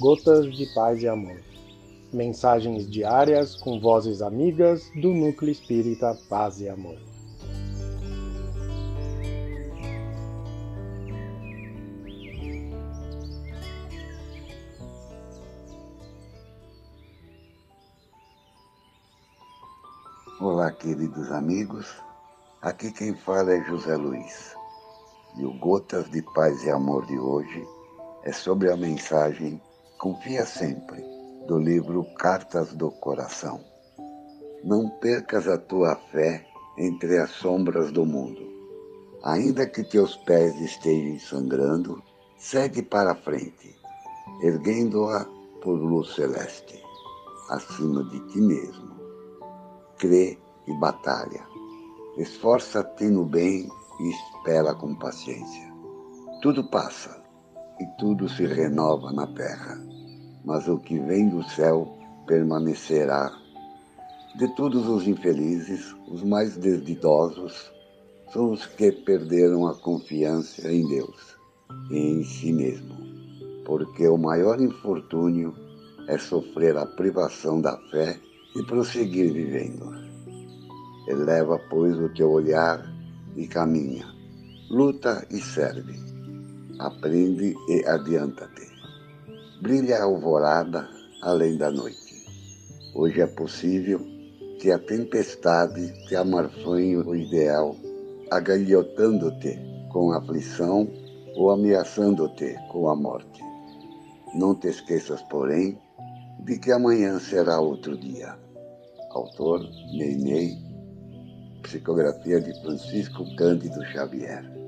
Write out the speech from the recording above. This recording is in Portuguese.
Gotas de Paz e Amor. Mensagens diárias com vozes amigas do Núcleo Espírita Paz e Amor. Olá, queridos amigos. Aqui quem fala é José Luiz. E o Gotas de Paz e Amor de hoje é sobre a mensagem Confia Sempre, do livro Cartas do Coração. Não percas a tua fé entre as sombras do mundo. Ainda que teus pés estejam sangrando, segue para a frente, erguendo-a por luz celeste, acima de ti mesmo. Crê e batalha. Esforça-te no bem e espera com paciência. Tudo passa e tudo se renova na terra, mas o que vem do céu permanecerá. De todos os infelizes, os mais desdidosos são os que perderam a confiança em Deus e em si mesmo, porque o maior infortúnio é sofrer a privação da fé e prosseguir vivendo. Eleva, pois, o teu olhar e caminha, luta e serve aprende e adianta-te. Brilha a alvorada além da noite. Hoje é possível que a tempestade te amarfanhe o ideal, agalhotando-te com aflição ou ameaçando-te com a morte. Não te esqueças, porém, de que amanhã será outro dia. Autor Ney psicografia de Francisco Cândido Xavier.